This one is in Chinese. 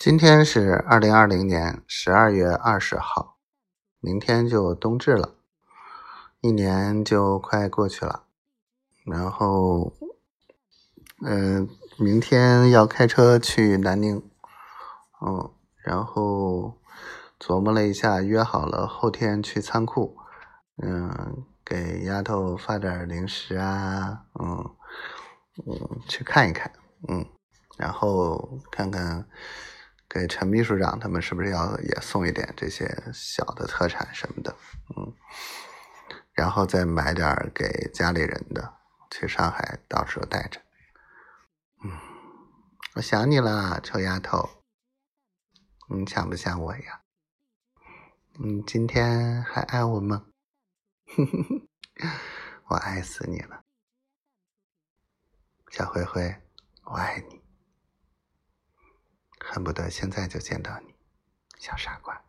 今天是二零二零年十二月二十号，明天就冬至了，一年就快过去了。然后，嗯，明天要开车去南宁，嗯，然后琢磨了一下，约好了后天去仓库，嗯，给丫头发点零食啊，嗯嗯，去看一看，嗯，然后看看。给陈秘书长他们是不是要也送一点这些小的特产什么的，嗯，然后再买点给家里人的，去上海到时候带着。嗯，我想你了，臭丫头，你想不想我呀？你今天还爱我吗？我爱死你了，小灰灰，我爱你。恨不得现在就见到你，小傻瓜。